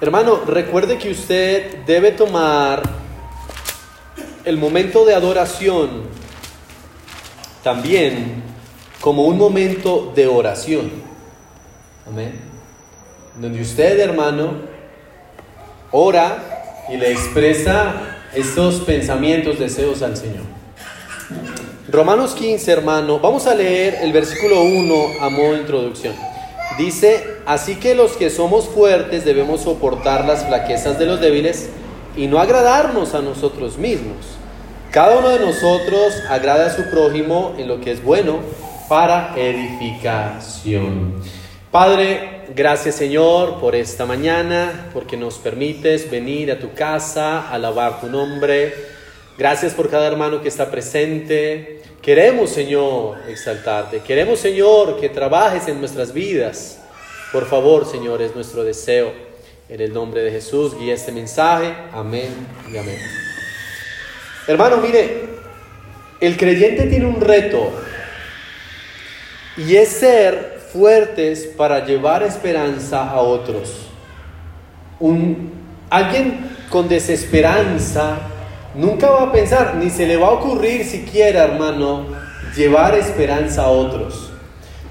Hermano, recuerde que usted debe tomar el momento de adoración también como un momento de oración. Amén. Donde usted, hermano, ora y le expresa estos pensamientos, deseos al Señor. Romanos 15, hermano, vamos a leer el versículo 1 a modo de introducción. Dice, así que los que somos fuertes debemos soportar las flaquezas de los débiles y no agradarnos a nosotros mismos. Cada uno de nosotros agrada a su prójimo en lo que es bueno para edificación. Padre, gracias Señor por esta mañana, porque nos permites venir a tu casa, alabar tu nombre. Gracias por cada hermano que está presente. Queremos, Señor, exaltarte. Queremos, Señor, que trabajes en nuestras vidas. Por favor, Señor, es nuestro deseo. En el nombre de Jesús, guía este mensaje. Amén y amén. Hermano, mire, el creyente tiene un reto y es ser fuertes para llevar esperanza a otros. Un, alguien con desesperanza Nunca va a pensar, ni se le va a ocurrir siquiera, hermano, llevar esperanza a otros.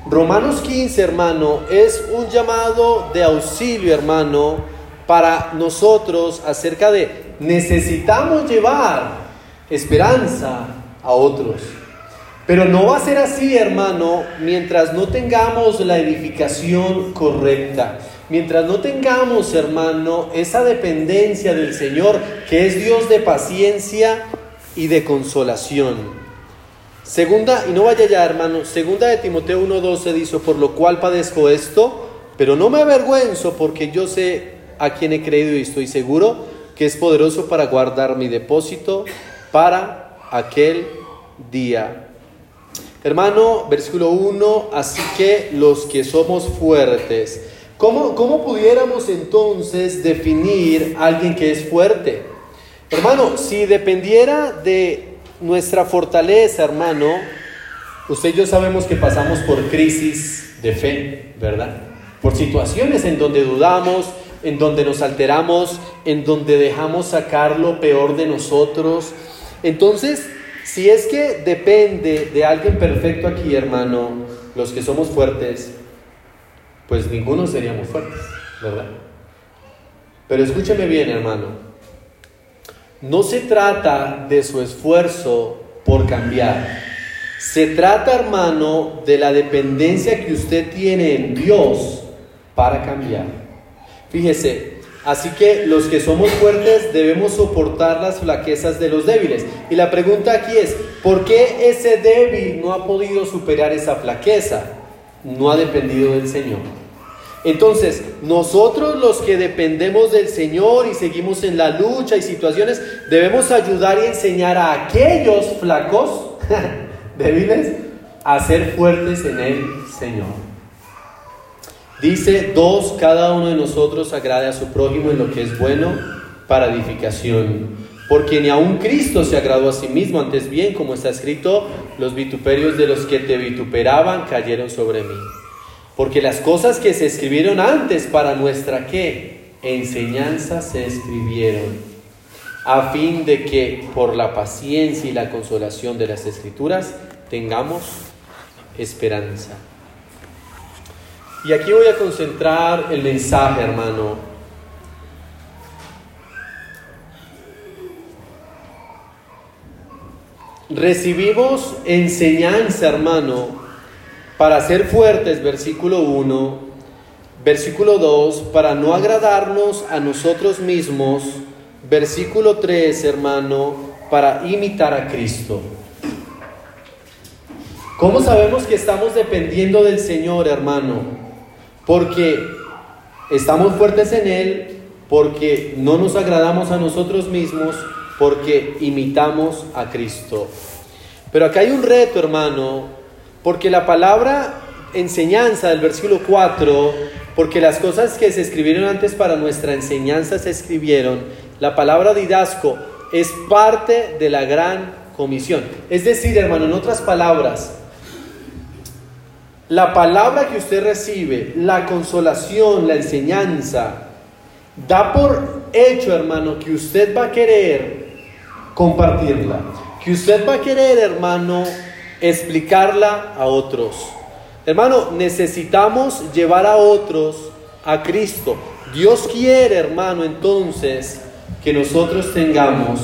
Romanos 15, hermano, es un llamado de auxilio, hermano, para nosotros acerca de necesitamos llevar esperanza a otros. Pero no va a ser así, hermano, mientras no tengamos la edificación correcta. Mientras no tengamos, hermano, esa dependencia del Señor, que es Dios de paciencia y de consolación. Segunda, y no vaya ya, hermano, segunda de Timoteo 1:12 dice, por lo cual padezco esto, pero no me avergüenzo porque yo sé a quien he creído y estoy seguro que es poderoso para guardar mi depósito para aquel día. Hermano, versículo 1, así que los que somos fuertes, ¿Cómo, pudiéramos entonces definir a alguien que es fuerte? Hermano, si dependiera de nuestra fortaleza, hermano, usted y yo sabemos que pasamos por crisis de fe, ¿verdad? Por situaciones en donde dudamos, en donde nos alteramos, en donde dejamos sacar lo peor de nosotros. Entonces, si es que depende de alguien perfecto aquí, hermano, los que somos fuertes, pues ninguno seríamos fuertes, ¿verdad? Pero escúcheme bien, hermano. No se trata de su esfuerzo por cambiar. Se trata, hermano, de la dependencia que usted tiene en Dios para cambiar. Fíjese, así que los que somos fuertes debemos soportar las flaquezas de los débiles. Y la pregunta aquí es, ¿por qué ese débil no ha podido superar esa flaqueza? No ha dependido del Señor. Entonces, nosotros los que dependemos del Señor y seguimos en la lucha y situaciones, debemos ayudar y enseñar a aquellos flacos, débiles, a ser fuertes en el Señor. Dice, dos, cada uno de nosotros agrade a su prójimo en lo que es bueno para edificación. Porque ni aun Cristo se agradó a sí mismo, antes bien, como está escrito, los vituperios de los que te vituperaban cayeron sobre mí. Porque las cosas que se escribieron antes para nuestra qué? Enseñanza se escribieron a fin de que por la paciencia y la consolación de las escrituras tengamos esperanza. Y aquí voy a concentrar el mensaje, hermano. Recibimos enseñanza, hermano, para ser fuertes, versículo 1, versículo 2, para no agradarnos a nosotros mismos, versículo 3, hermano, para imitar a Cristo. ¿Cómo sabemos que estamos dependiendo del Señor, hermano? Porque estamos fuertes en Él, porque no nos agradamos a nosotros mismos, porque imitamos a Cristo. Pero acá hay un reto, hermano, porque la palabra enseñanza del versículo 4, porque las cosas que se escribieron antes para nuestra enseñanza se escribieron, la palabra didasco es parte de la gran comisión. Es decir, hermano, en otras palabras, la palabra que usted recibe, la consolación, la enseñanza, da por hecho, hermano, que usted va a querer compartirla, que usted va a querer, hermano, explicarla a otros. Hermano, necesitamos llevar a otros a Cristo. Dios quiere, hermano, entonces que nosotros tengamos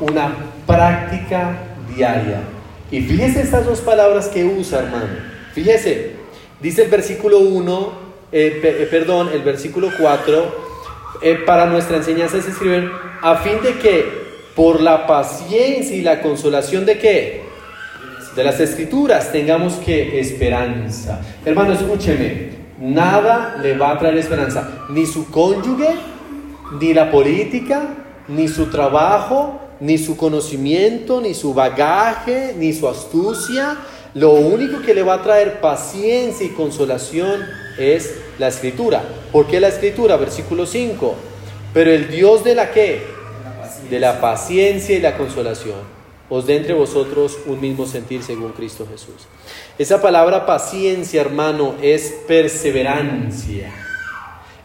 una práctica diaria. Y fíjese estas dos palabras que usa, hermano. Fíjese, dice el versículo 1, eh, eh, perdón, el versículo 4, eh, para nuestra enseñanza se escriben, a fin de que por la paciencia y la consolación de qué? De las escrituras tengamos que esperanza. Hermano, escúcheme, nada le va a traer esperanza, ni su cónyuge, ni la política, ni su trabajo, ni su conocimiento, ni su bagaje, ni su astucia. Lo único que le va a traer paciencia y consolación es la escritura. ¿Por qué la escritura? Versículo 5. Pero el Dios de la qué? De la paciencia y la consolación. Os dé entre vosotros un mismo sentir según Cristo Jesús. Esa palabra paciencia, hermano, es perseverancia.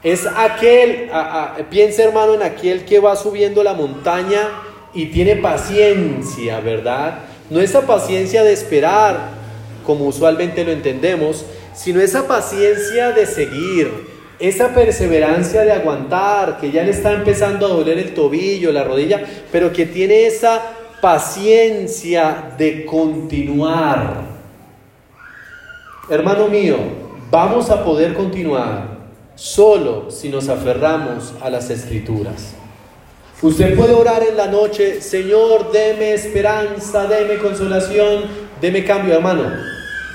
Es aquel, piensa hermano en aquel que va subiendo la montaña y tiene paciencia, ¿verdad? No esa paciencia de esperar, como usualmente lo entendemos, sino esa paciencia de seguir, esa perseverancia de aguantar, que ya le está empezando a doler el tobillo, la rodilla, pero que tiene esa paciencia de continuar. Hermano mío, vamos a poder continuar solo si nos aferramos a las escrituras. Usted puede orar en la noche, Señor, deme esperanza, deme consolación, deme cambio, hermano.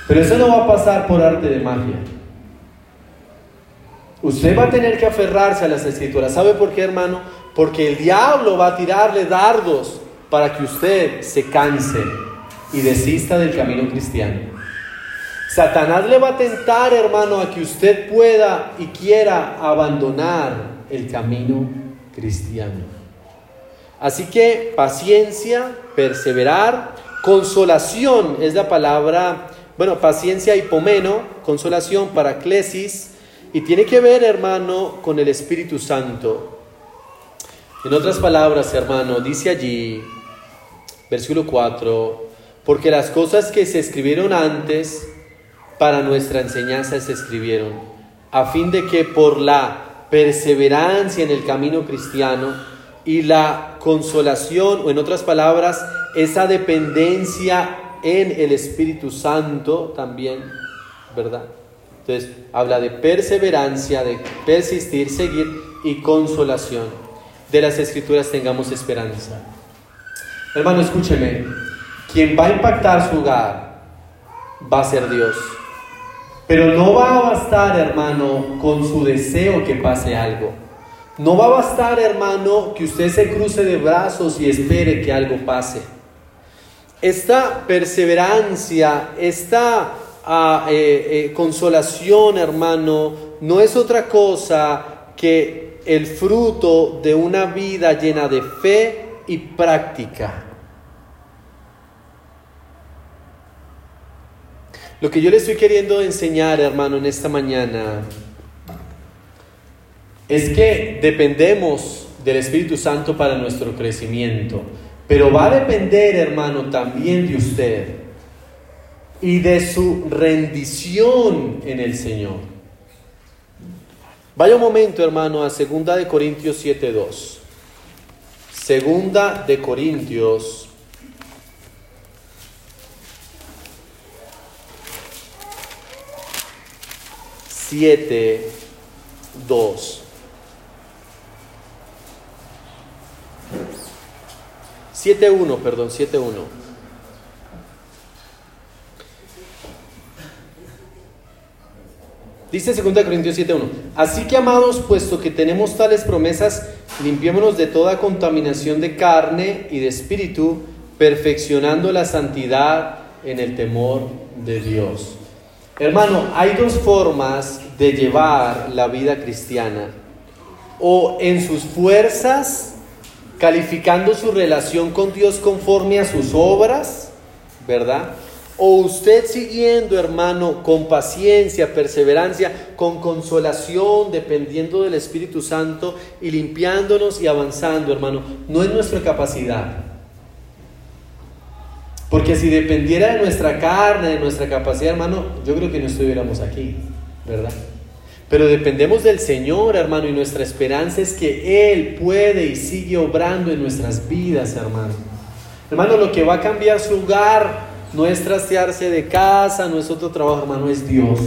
Pero eso no va a pasar por arte de magia. Usted va a tener que aferrarse a las escrituras. ¿Sabe por qué, hermano? Porque el diablo va a tirarle dardos para que usted se canse y desista del camino cristiano. Satanás le va a tentar, hermano, a que usted pueda y quiera abandonar el camino cristiano. Así que paciencia, perseverar, consolación es la palabra, bueno, paciencia hipomeno, consolación, para clesis y tiene que ver, hermano, con el Espíritu Santo. En otras palabras, hermano, dice allí, versículo 4, porque las cosas que se escribieron antes para nuestra enseñanza se escribieron, a fin de que por la perseverancia en el camino cristiano y la consolación, o en otras palabras, esa dependencia en el Espíritu Santo también, ¿verdad? Entonces, habla de perseverancia, de persistir, seguir y consolación. De las escrituras tengamos esperanza. Hermano, escúcheme, quien va a impactar su hogar va a ser Dios. Pero no va a bastar, hermano, con su deseo que pase algo. No va a bastar, hermano, que usted se cruce de brazos y espere que algo pase. Esta perseverancia, esta eh, eh, consolación, hermano, no es otra cosa que el fruto de una vida llena de fe y práctica. Lo que yo le estoy queriendo enseñar, hermano, en esta mañana es que dependemos del Espíritu Santo para nuestro crecimiento, pero va a depender, hermano, también de usted y de su rendición en el Señor. Vaya un momento, hermano, a Segunda de Corintios 7:2. Segunda de Corintios 7, 2. 7.1, perdón, 7.1. Dice 2 Corintios 7.1. Así que amados, puesto que tenemos tales promesas, limpiémonos de toda contaminación de carne y de espíritu, perfeccionando la santidad en el temor de Dios. Hermano, hay dos formas de llevar la vida cristiana. O en sus fuerzas calificando su relación con Dios conforme a sus obras, ¿verdad? O usted siguiendo, hermano, con paciencia, perseverancia, con consolación, dependiendo del Espíritu Santo y limpiándonos y avanzando, hermano. No es nuestra capacidad. Porque si dependiera de nuestra carne, de nuestra capacidad, hermano, yo creo que no estuviéramos aquí, ¿verdad? Pero dependemos del Señor, hermano, y nuestra esperanza es que Él puede y sigue obrando en nuestras vidas, hermano. Hermano, lo que va a cambiar su hogar no es trastearse de casa, no es otro trabajo, hermano, es Dios.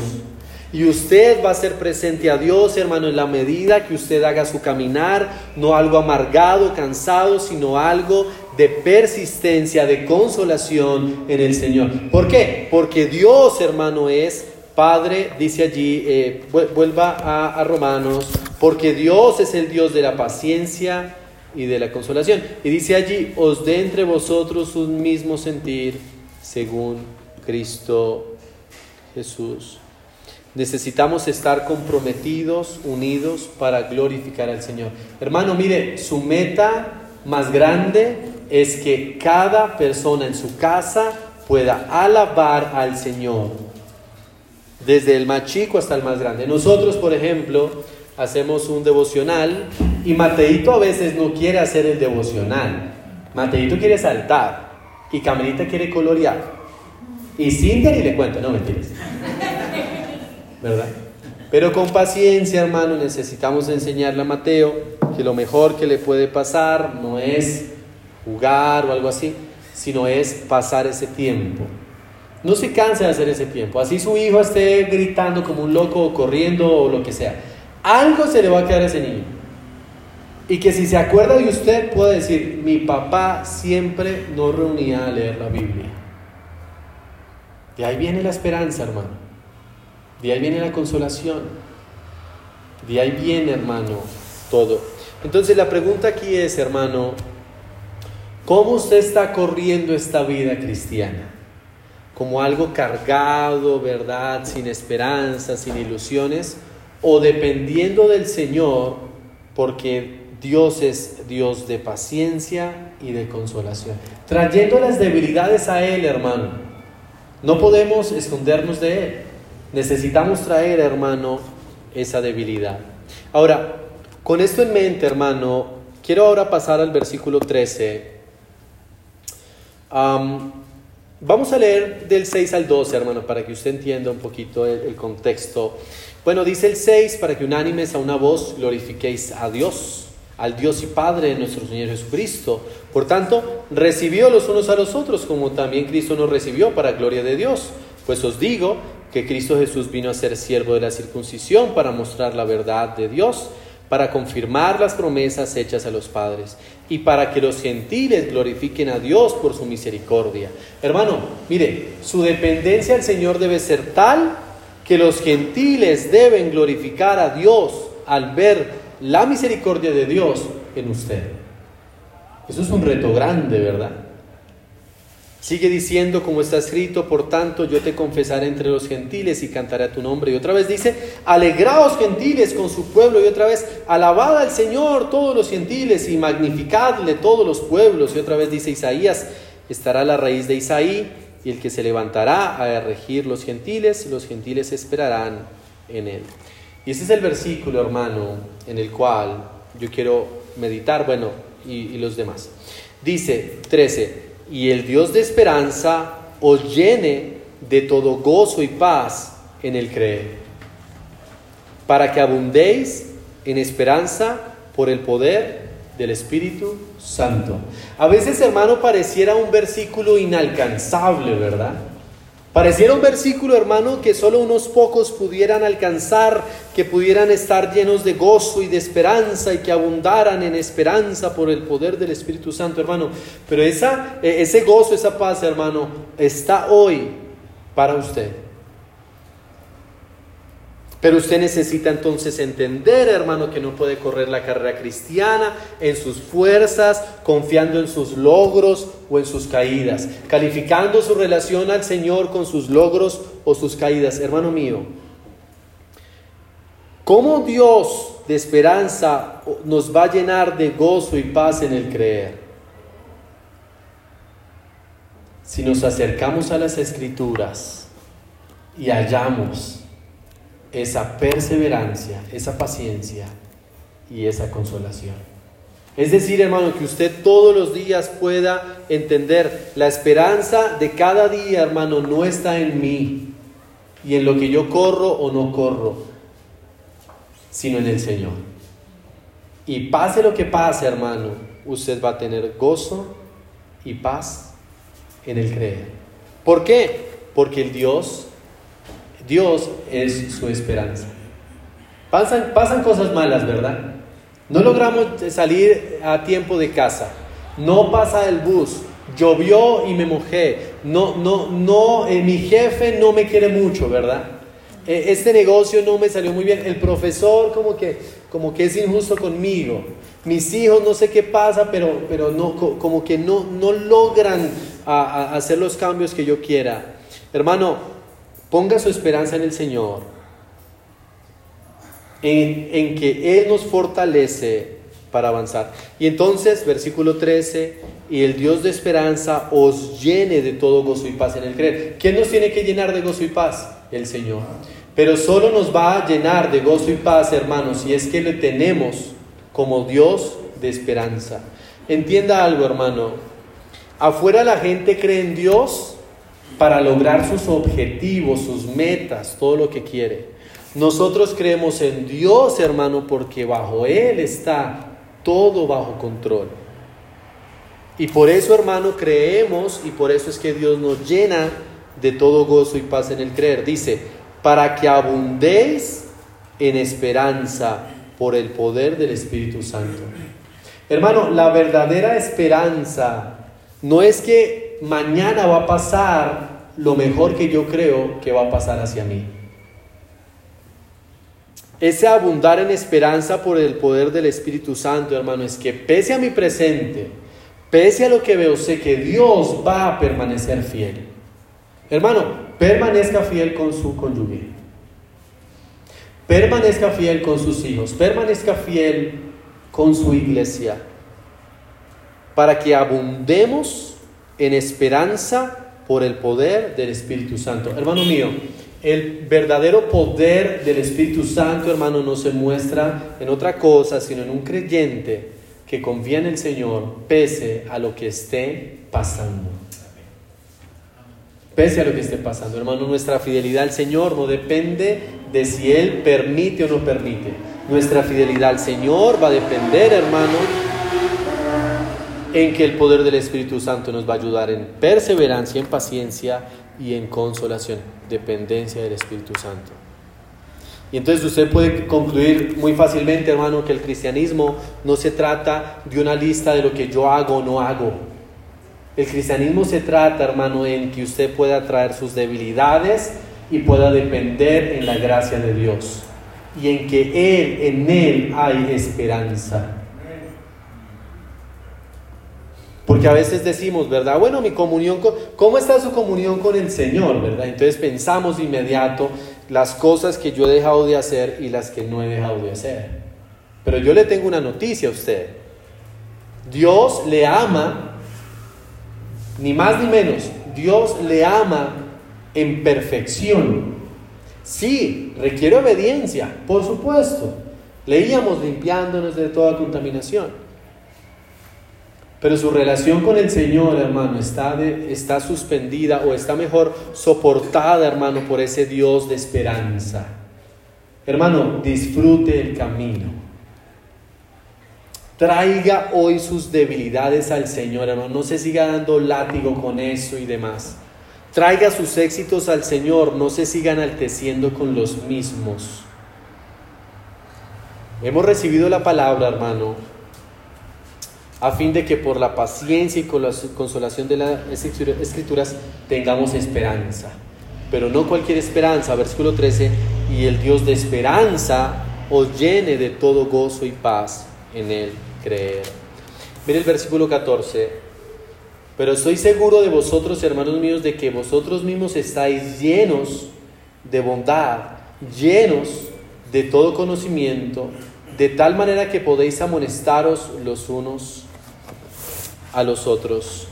Y usted va a ser presente a Dios, hermano, en la medida que usted haga su caminar, no algo amargado, cansado, sino algo de persistencia, de consolación en el Señor. ¿Por qué? Porque Dios, hermano, es Padre, dice allí, eh, vuelva a, a Romanos, porque Dios es el Dios de la paciencia y de la consolación. Y dice allí, os dé entre vosotros un mismo sentir según Cristo Jesús. Necesitamos estar comprometidos, unidos para glorificar al Señor. Hermano, mire, su meta más grande es que cada persona en su casa pueda alabar al Señor desde el más chico hasta el más grande. Nosotros, por ejemplo, hacemos un devocional y Mateito a veces no quiere hacer el devocional. Mateito quiere saltar y Camelita quiere colorear. Y Cintia ni le cuento, no mentiras. ¿Verdad? Pero con paciencia, hermano, necesitamos enseñarle a Mateo que lo mejor que le puede pasar no es jugar o algo así, sino es pasar ese tiempo no se canse de hacer ese tiempo. Así su hijo esté gritando como un loco o corriendo o lo que sea. Algo se le va a quedar a ese niño. Y que si se acuerda de usted pueda decir, mi papá siempre nos reunía a leer la Biblia. De ahí viene la esperanza, hermano. De ahí viene la consolación. De ahí viene, hermano, todo. Entonces la pregunta aquí es, hermano, ¿cómo usted está corriendo esta vida cristiana? como algo cargado, ¿verdad? Sin esperanza, sin ilusiones, o dependiendo del Señor, porque Dios es Dios de paciencia y de consolación. Trayendo las debilidades a Él, hermano. No podemos escondernos de Él. Necesitamos traer, hermano, esa debilidad. Ahora, con esto en mente, hermano, quiero ahora pasar al versículo 13. Vamos a leer del 6 al 12, hermano, para que usted entienda un poquito el, contexto. Bueno, dice el 6, para que unánimes a una voz glorifiquéis a Dios, al Dios y Padre de nuestro Señor Jesucristo. Por tanto, recibió los unos a los otros, como también Cristo nos recibió para gloria de Dios. Pues os digo que Cristo Jesús vino a ser siervo de la circuncisión para mostrar la verdad de Dios para confirmar las promesas hechas a los padres y para que los gentiles glorifiquen a Dios por su misericordia. Hermano, mire, su dependencia al Señor debe ser tal que los gentiles deben glorificar a Dios al ver la misericordia de Dios en usted. Eso es un reto grande, ¿verdad? Sigue diciendo, como está escrito, por tanto yo te confesaré entre los gentiles y cantaré a tu nombre. Y otra vez dice, alegraos gentiles con su pueblo. Y otra vez, alabad al Señor todos los gentiles y magnificadle todos los pueblos. Y otra vez dice Isaías, estará la raíz de Isaí y el que se levantará a regir los gentiles, los gentiles esperarán en él. Y ese es el versículo, hermano, en el cual yo quiero meditar, bueno, y, y los demás. Dice 13 y el Dios de esperanza os llene de todo gozo y paz en el creer, para que abundéis en esperanza por el poder del Espíritu Santo. A veces, hermano, pareciera un versículo inalcanzable, ¿verdad? Pareciera un versículo, hermano, que solo unos pocos pudieran alcanzar, que pudieran estar llenos de gozo y de esperanza y que abundaran en esperanza por el poder del Espíritu Santo, hermano. Pero esa, e, ese gozo, esa paz, hermano, está hoy para usted. Pero usted necesita entonces entender, hermano, que no puede correr la carrera cristiana en sus fuerzas, confiando en sus logros o en sus caídas, calificando su relación al Señor con sus logros o sus caídas. Hermano mío, ¿cómo Dios de esperanza nos va a llenar de gozo y paz en el creer? si nos acercamos a las escrituras y hallamos esa perseverancia, esa paciencia y esa consolación. Es decir, hermano, que usted todos los días pueda entender la esperanza de cada día, hermano, no está en mí y en lo que yo corro o no corro, sino en el Señor. Y pase lo que pase, hermano, usted va a tener gozo y paz en el creer. ¿Por qué? Porque el Dios, Dios es su esperanza. Pasan, cosas malas, ¿verdad? No logramos salir a tiempo de casa. No pasa el bus. Llovió y me mojé. No, no, no, eh, mi jefe no me quiere mucho, ¿verdad? E, este negocio no me salió muy bien. El profesor como que, como que es injusto conmigo. Mis hijos no sé qué pasa, pero, pero no, como que no, no logran hacer los cambios que yo quiera. Hermano, ponga su esperanza en el Señor en, que Él nos fortalece para avanzar. Y entonces, versículo 13, y el Dios de esperanza os llene de todo gozo y paz en el creer. ¿Quién nos tiene que llenar de gozo y paz? El Señor. Pero solo nos va a llenar de gozo y paz, hermanos, si es que le tenemos como Dios de esperanza. Entienda algo, hermano. Afuera la gente cree en Dios para lograr sus objetivos, sus metas, todo lo que quiere. Nosotros creemos en Dios, hermano, porque bajo Él está todo bajo control. Y por eso, hermano, creemos y por eso es que Dios nos llena de todo gozo y paz en el creer. Dice, para que abundéis en esperanza por el poder del Espíritu Santo. Hermano, la verdadera esperanza no es que mañana va a pasar lo mejor que yo creo que va a pasar hacia mí. Ese abundar en esperanza por el poder del Espíritu Santo, hermano, es que pese a mi presente, pese a lo que veo, sé que Dios va a permanecer fiel. Hermano, permanezca fiel con su cónyuge. Permanezca fiel con sus hijos. Permanezca fiel con su iglesia. Para que abundemos en esperanza por el poder del Espíritu Santo. Hermano mío, el verdadero poder del Espíritu Santo, hermano, no se muestra en otra cosa, sino en un creyente que confía en el Señor pese a lo que esté pasando. Pese a lo que esté pasando, hermano, nuestra fidelidad al Señor no depende de si Él permite o no permite. Nuestra fidelidad al Señor va a depender, hermano, en que el poder del Espíritu Santo nos va a ayudar en perseverancia, en paciencia y en consolación, dependencia del Espíritu Santo. Y entonces usted puede concluir muy fácilmente, hermano, que el cristianismo no se trata de una lista de lo que yo hago o no hago. El cristianismo se trata, hermano, en que usted pueda traer sus debilidades y pueda depender en la gracia de Dios. Y en que Él, en Él hay esperanza. Porque a veces decimos, ¿verdad? Bueno, mi comunión, con, ¿cómo está su comunión con el Señor, verdad? Entonces pensamos de inmediato las cosas que yo he dejado de hacer y las que no he dejado de hacer. Pero yo le tengo una noticia a usted. Dios le ama, ni más ni menos, Dios le ama en perfección. Sí, requiere obediencia, por supuesto. Leíamos limpiándonos de toda contaminación. Pero su relación con el Señor, hermano, está, está suspendida o está mejor soportada, hermano, por ese Dios de esperanza. Hermano, disfrute el camino. Traiga hoy sus debilidades al Señor, hermano. No se siga dando látigo con eso y demás. Traiga sus éxitos al Señor. No se siga enalteciendo con los mismos. Hemos recibido la palabra, hermano, a fin de que por la paciencia y con la consolación de las escrituras tengamos esperanza. Pero no cualquier esperanza, versículo 13, y el Dios de esperanza os llene de todo gozo y paz en él creer. Mire el versículo 14, pero estoy seguro de vosotros, hermanos míos, de que vosotros mismos estáis llenos de bondad, llenos de todo conocimiento, de tal manera que podéis amonestaros los unos a los otros.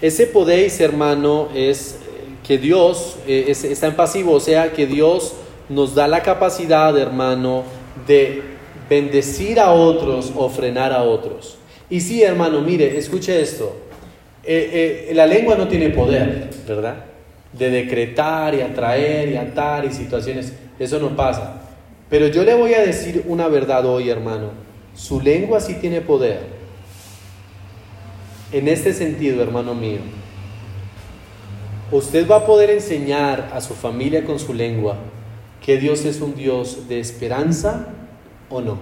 Ese podéis, hermano, es eh, que Dios eh, está en pasivo, o sea, que Dios nos da la capacidad, hermano, de bendecir a otros o frenar a otros. Y sí, hermano, mire, escuche esto. Eh, la lengua no tiene poder, ¿verdad? De decretar y atraer y atar y situaciones. Eso no pasa. Pero yo le voy a decir una verdad hoy, hermano. Su lengua sí tiene poder. En este sentido, hermano mío, usted va a poder enseñar a su familia con su lengua que Dios es un Dios de esperanza o no.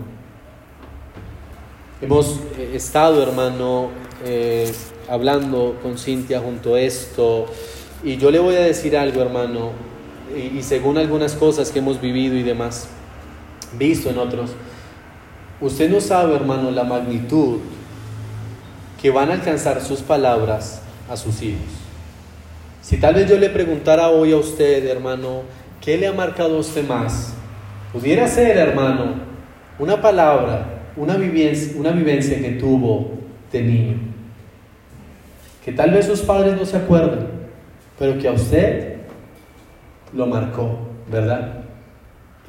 Hemos eh, estado, hermano, eh, hablando con Cintia junto a esto, y yo le voy a decir algo, hermano, y según algunas cosas que hemos vivido y demás visto en otros, usted no sabe, hermano, la magnitud que van a alcanzar sus palabras a sus hijos. Si tal vez yo le preguntara hoy a usted, hermano, ¿qué le ha marcado a usted más? Pudiera ser, hermano, una palabra, una vivencia, una vivencia que tuvo de niño. Que tal vez sus padres no se acuerdan, pero que a usted lo marcó, ¿verdad?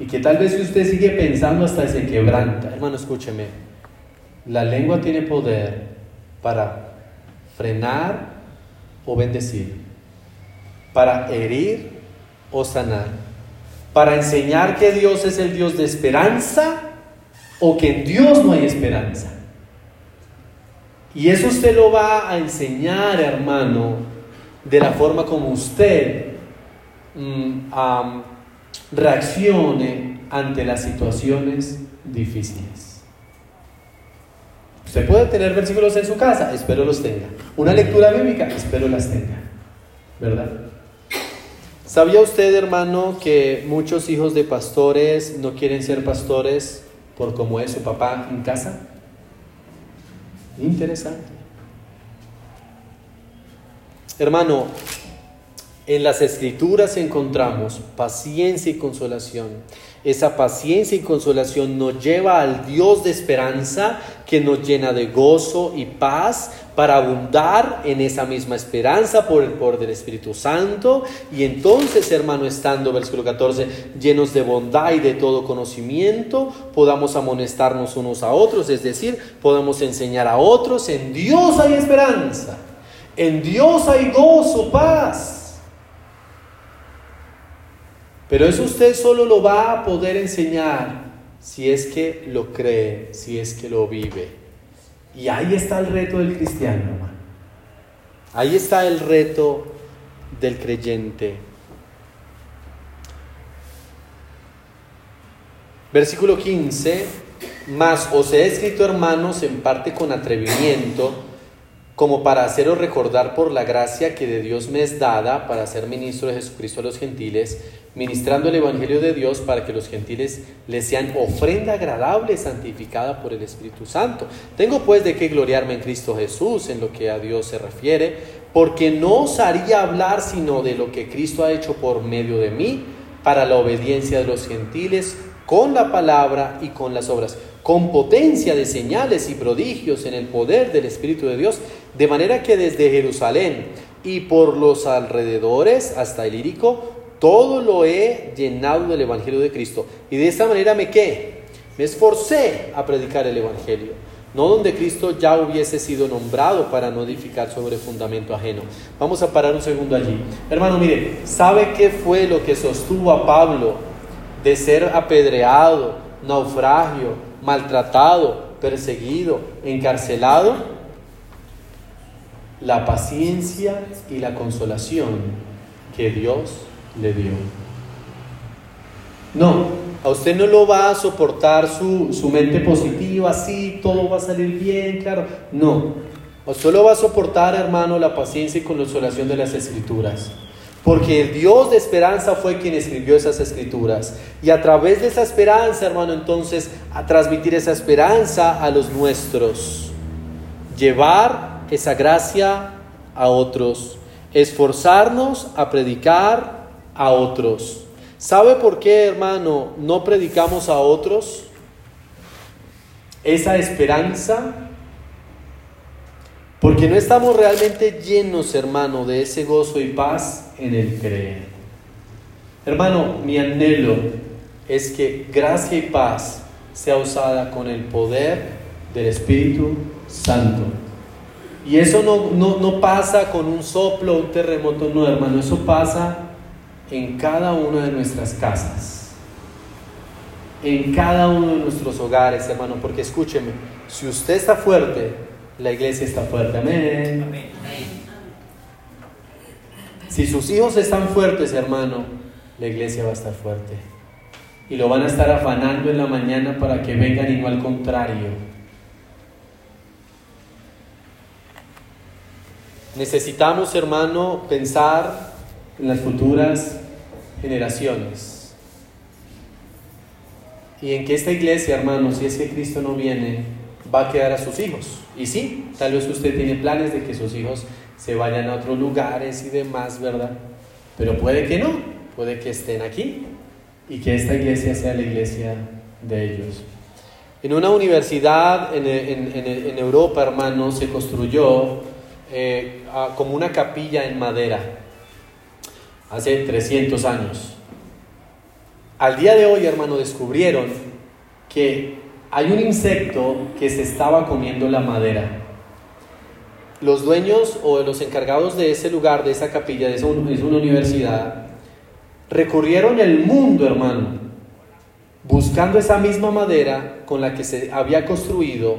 Y que tal vez usted sigue pensando hasta se quebranta. Hermano, escúcheme. La lengua tiene poder para frenar o bendecir, para herir o sanar, para enseñar que Dios es el Dios de esperanza o que en Dios no hay esperanza. Y eso usted lo va a enseñar, hermano, de la forma como usted mm, reaccione ante las situaciones difíciles. Usted puede tener versículos en su casa, espero los tenga. Una lectura bíblica, espero las tenga. ¿Verdad? ¿Sabía usted, hermano, que muchos hijos de pastores no quieren ser pastores por cómo es su papá en casa? Interesante. Hermano, en las escrituras encontramos paciencia y consolación. Esa paciencia y consolación nos lleva al Dios de esperanza que nos llena de gozo y paz para abundar en esa misma esperanza por el poder del Espíritu Santo. Y entonces, hermano, estando, versículo 14, llenos de bondad y de todo conocimiento, podamos amonestarnos unos a otros, es decir, podamos enseñar a otros, en Dios hay esperanza, en Dios hay gozo, paz. Pero eso usted solo lo va a poder enseñar si es que lo cree, si es que lo vive. Y ahí está el reto del cristiano, hermano. Ahí está el reto del creyente. Versículo 15, más os he escrito hermanos en parte con atrevimiento, como para haceros recordar por la gracia que de Dios me es dada para ser ministro de Jesucristo a los gentiles, ministrando el Evangelio de Dios para que los gentiles les sean ofrenda agradable, santificada por el Espíritu Santo. Tengo pues de qué gloriarme en Cristo Jesús en lo que a Dios se refiere, porque no osaría hablar sino de lo que Cristo ha hecho por medio de mí para la obediencia de los gentiles con la palabra y con las obras, con potencia de señales y prodigios en el poder del Espíritu de Dios, de manera que desde Jerusalén y por los alrededores hasta el Írico, todo lo he llenado del Evangelio de Cristo. Y de esta manera me qué? Me esforcé a predicar el Evangelio. No donde Cristo ya hubiese sido nombrado para no edificar sobre fundamento ajeno. Vamos a parar un segundo allí. Hermano, mire, ¿sabe qué fue lo que sostuvo a Pablo de ser apedreado, naufragio, maltratado, perseguido, encarcelado? La paciencia y la consolación que Dios le dio. No, a usted no lo va a soportar su, su mente positiva, así, todo va a salir bien, claro. No, a usted lo va a soportar, hermano, la paciencia y consolación de las escrituras. Porque el Dios de esperanza fue quien escribió esas escrituras. Y a través de esa esperanza, hermano, entonces, a transmitir esa esperanza a los nuestros. Llevar esa gracia a otros. Esforzarnos a predicar a otros. ¿Sabe por qué, hermano, no predicamos a otros? Esa esperanza. Porque no estamos realmente llenos, hermano, de ese gozo y paz en el creer. Hermano, mi anhelo es que gracia y paz sea usada con el poder del Espíritu Santo. Y eso no, no, no pasa con un soplo, un terremoto, no, hermano, eso pasa en cada una de nuestras casas, en cada uno de nuestros hogares, hermano, porque escúcheme, si usted está fuerte, la iglesia está fuerte, amén. Si sus hijos están fuertes, hermano, la iglesia va a estar fuerte. Y lo van a estar afanando en la mañana para que vengan y no al contrario. Necesitamos, hermano, pensar en las futuras generaciones. Y en que esta iglesia, hermano, si es que Cristo no viene, va a quedar a sus hijos. Y sí, tal vez usted tiene planes de que sus hijos se vayan a otros lugares y demás, ¿verdad? Pero puede que no, puede que estén aquí y que esta iglesia sea la iglesia de ellos. En una universidad en, en, Europa, hermano, se construyó eh, como una capilla en madera hace 300 años. Al día de hoy, hermano, descubrieron que hay un insecto que se estaba comiendo la madera. Los dueños o los encargados de ese lugar, de esa capilla, de esa, universidad, recurrieron el mundo, hermano, buscando esa misma madera con la que se había construido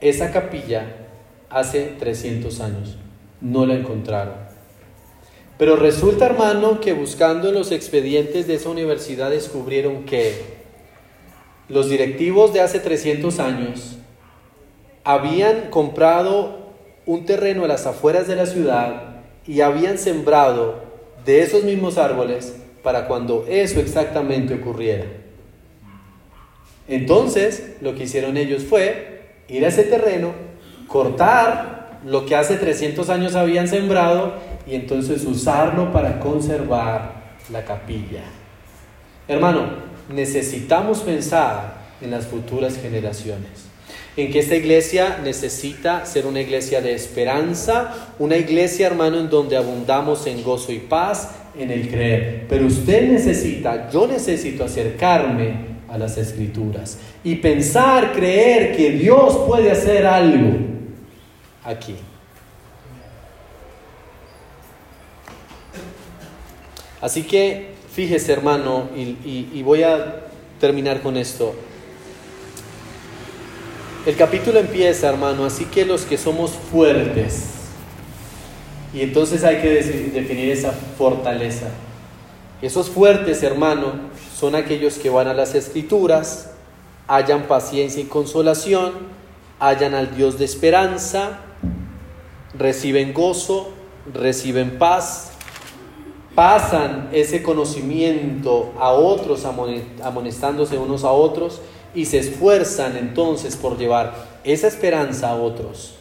esa capilla hace 300 años. No la encontraron. Pero resulta, hermano, que buscando en los expedientes de esa universidad descubrieron que los directivos de hace 300 años habían comprado un terreno a las afueras de la ciudad y habían sembrado de esos mismos árboles para cuando eso exactamente ocurriera. Entonces, lo que hicieron ellos fue ir a ese terreno, cortar lo que hace 300 años habían sembrado y entonces usarlo para conservar la capilla. Hermano, necesitamos pensar en las futuras generaciones, en que esta iglesia necesita ser una iglesia de esperanza, una iglesia, hermano, en donde abundamos en gozo y paz, en el creer. Pero usted necesita, yo necesito acercarme a las escrituras y pensar, creer que Dios puede hacer algo aquí. Así que fíjese hermano, y, voy a terminar con esto. El capítulo empieza, hermano, así que los que somos fuertes, y entonces hay que definir esa fortaleza. Esos fuertes, hermano, son aquellos que van a las escrituras, hallan paciencia y consolación, hallan al Dios de esperanza, reciben gozo, reciben paz, pasan ese conocimiento a otros, amonestándose unos a otros, y se esfuerzan entonces por llevar esa esperanza a otros.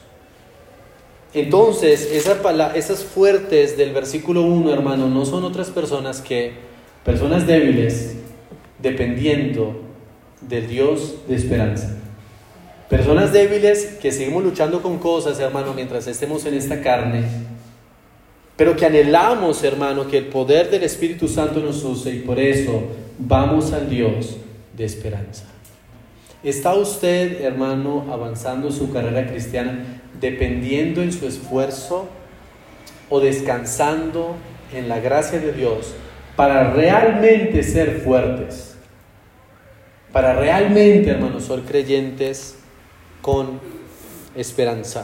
Entonces, esas fuertes del versículo 1, hermano, no son otras personas que personas débiles, dependiendo del Dios de esperanza. Personas débiles que seguimos luchando con cosas, hermano, mientras estemos en esta carne, pero que anhelamos, hermano, que el poder del Espíritu Santo nos use y por eso vamos al Dios de esperanza. ¿Está usted, hermano, avanzando su carrera cristiana dependiendo en su esfuerzo o descansando en la gracia de Dios para realmente ser fuertes? Para realmente, hermanos, ser creyentes con esperanza.